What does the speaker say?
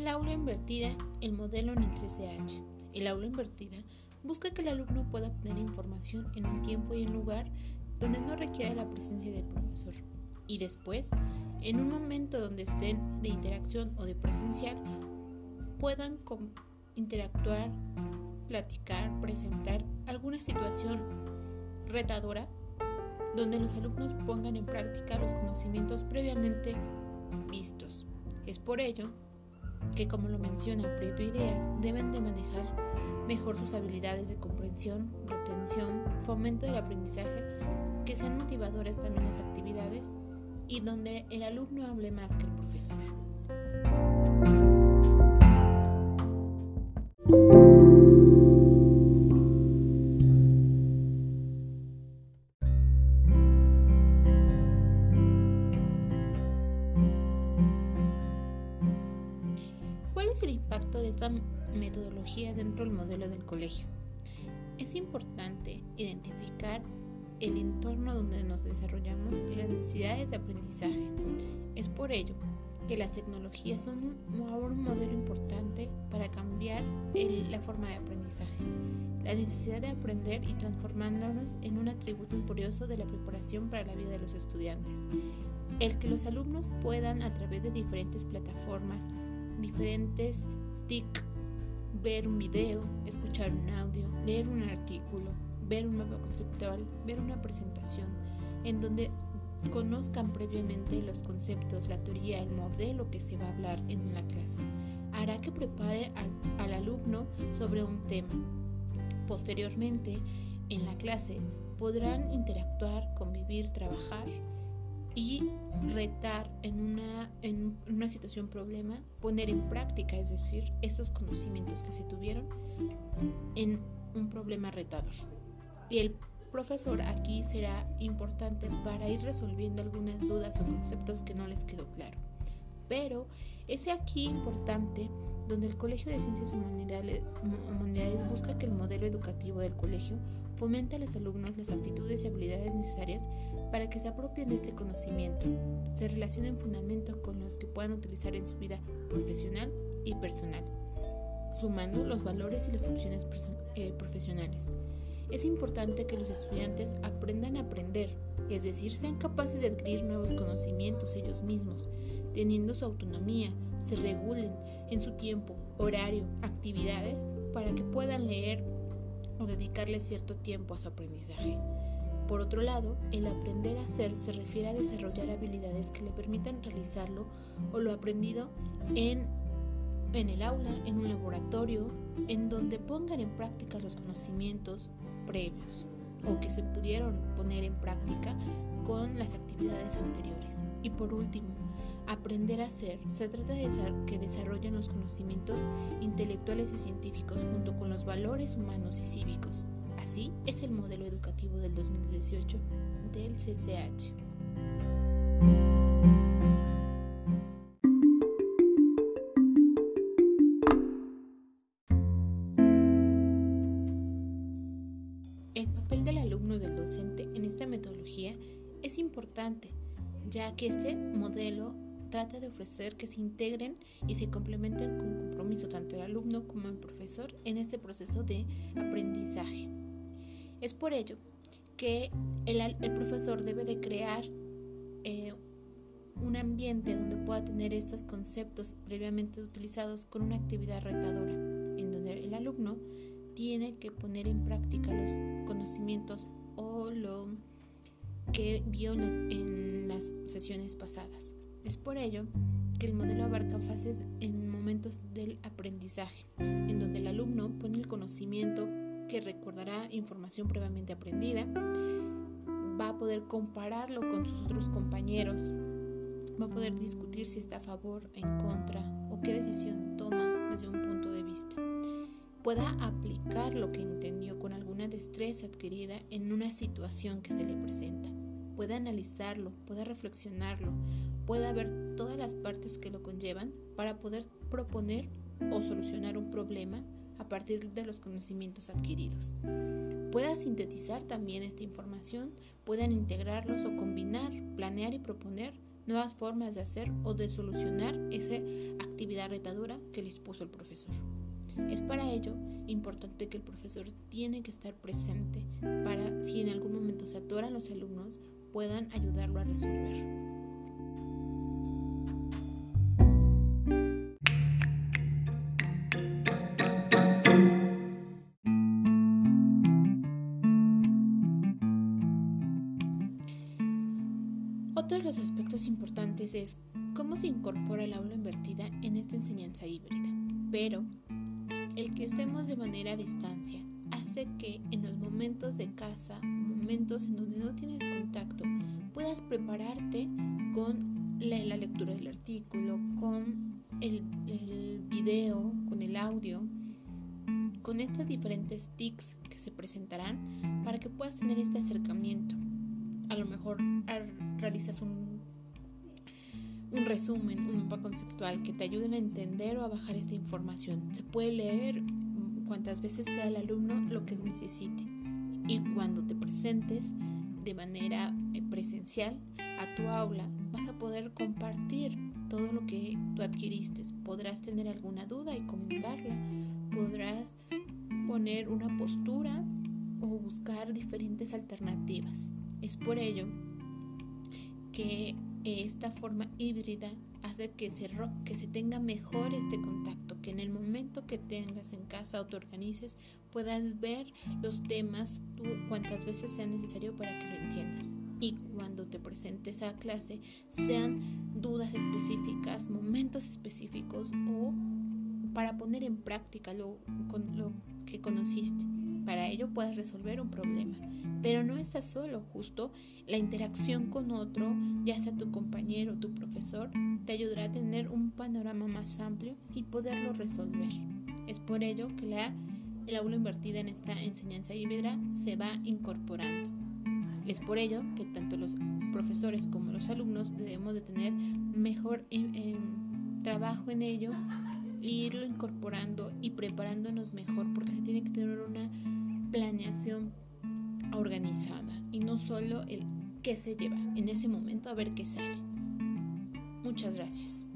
El aula invertida, el modelo en el CCH. El aula invertida busca que el alumno pueda obtener información en un tiempo y en lugar donde no requiera la presencia del profesor. Y después, en un momento donde estén de interacción o de presencial, puedan interactuar, platicar, presentar alguna situación retadora donde los alumnos pongan en práctica los conocimientos previamente vistos. Es por ello que, como lo menciona Prieto Ideas, deben de manejar mejor sus habilidades de comprensión, retención, fomento del aprendizaje, que sean motivadoras también las actividades y donde el alumno hable más que el profesor. De esta metodología dentro del modelo del colegio? Es importante identificar el entorno donde nos desarrollamos y las necesidades de aprendizaje. Es por ello que las tecnologías son un, un modelo importante para cambiar la forma de aprendizaje. La necesidad de aprender y transformándonos en un atributo imperioso de la preparación para la vida de los estudiantes. El que los alumnos puedan a través de diferentes plataformas, diferentes Ver un video, escuchar un audio, leer un artículo, ver un mapa conceptual, ver una presentación, en donde conozcan previamente los conceptos, la teoría, el modelo que se va a hablar en la clase. Hará que prepare al, al alumno sobre un tema. Posteriormente, en la clase, podrán interactuar, convivir, trabajar y retar en una, en una situación problema, poner en práctica, es decir, estos conocimientos que se tuvieron en un problema retador. Y el profesor aquí será importante para ir resolviendo algunas dudas o conceptos que no les quedó claro. Pero es aquí importante donde el Colegio de Ciencias Humanidades, que el modelo educativo del colegio fomente a los alumnos las actitudes y habilidades necesarias para que se apropien de este conocimiento, se relacionen fundamentos con los que puedan utilizar en su vida profesional y personal, sumando los valores y las opciones eh, profesionales. Es importante que los estudiantes aprendan a aprender, es decir, sean capaces de adquirir nuevos conocimientos ellos mismos, teniendo su autonomía, se regulen en su tiempo, horario, actividades, para que puedan leer o dedicarle cierto tiempo a su aprendizaje. Por otro lado, el aprender a hacer se refiere a desarrollar habilidades que le permitan realizarlo o lo aprendido en, en el aula, en un laboratorio, en donde pongan en práctica los conocimientos, previos o que se pudieron poner en práctica con las actividades anteriores. Y por último, aprender a ser se trata de que desarrollen los conocimientos intelectuales y científicos junto con los valores humanos y cívicos. Así es el modelo educativo del 2018 del CCH. es importante, ya que este modelo trata de ofrecer que se integren y se complementen con compromiso tanto el alumno como el profesor en este proceso de aprendizaje. Es por ello que el, profesor debe de crear eh, un ambiente donde pueda tener estos conceptos previamente utilizados con una actividad retadora, en donde el alumno tiene que poner en práctica los conocimientos o lo que vio en las, sesiones pasadas. Es por ello que el modelo abarca fases en momentos del aprendizaje, en donde el alumno pone el conocimiento que recordará información previamente aprendida, va a poder compararlo con sus otros compañeros, va a poder discutir si está a favor, en contra o qué decisión toma desde un punto de vista. Pueda aplicar lo que entendió con alguna destreza adquirida en una situación que se le presenta pueda analizarlo, pueda reflexionarlo, pueda ver todas las partes que lo conllevan para poder proponer o solucionar un problema a partir de los conocimientos adquiridos. Pueda sintetizar también esta información, puedan integrarlos o combinar, planear y proponer nuevas formas de hacer o de solucionar esa actividad retadora que les puso el profesor. Es para ello importante que el profesor tiene que estar presente para si en algún momento se atoran los alumnos puedan ayudarlo a resolver. Otro de los aspectos importantes es cómo se incorpora el aula invertida en esta enseñanza híbrida. Pero el que estemos de manera a distancia hace que en los momentos de casa, momentos en donde no tienes contacto, puedas prepararte con la, lectura del artículo, con el, el video, con el audio, con estas diferentes tics que se presentarán para que puedas tener este acercamiento a lo mejor realizas un, un resumen, un mapa conceptual que te ayuden a entender o a bajar esta información. Se puede leer cuantas veces sea el alumno lo que necesite. Y cuando te presentes de manera eh, presencial a tu aula, vas a poder compartir todo lo que tú adquiriste. Podrás tener alguna duda y comentarla. Podrás poner una postura o buscar diferentes alternativas. Es por ello que esta forma híbrida hace que se, que se tenga mejor este contacto, en el momento que tengas en casa o te organices puedas ver los temas tú cuantas veces sea necesario para que lo entiendas. Y cuando te presentes a clase sean dudas específicas, momentos específicos o para poner en práctica lo, con, lo que conociste. Para ello puedes resolver un problema. Pero no estás solo, justo la interacción con otro, ya sea tu compañero o tu profesor, te ayudará a tener un panorama más amplio y poderlo resolver. Es por ello que la, el aula invertida en esta enseñanza híbrida se va incorporando. Es por ello que tanto los profesores como los alumnos debemos de tener mejor em, em, trabajo en ello irlo incorporando y preparándonos mejor porque se tiene que tener una planeación organizada y no solo el qué se lleva en ese momento a ver qué sale. Muchas gracias.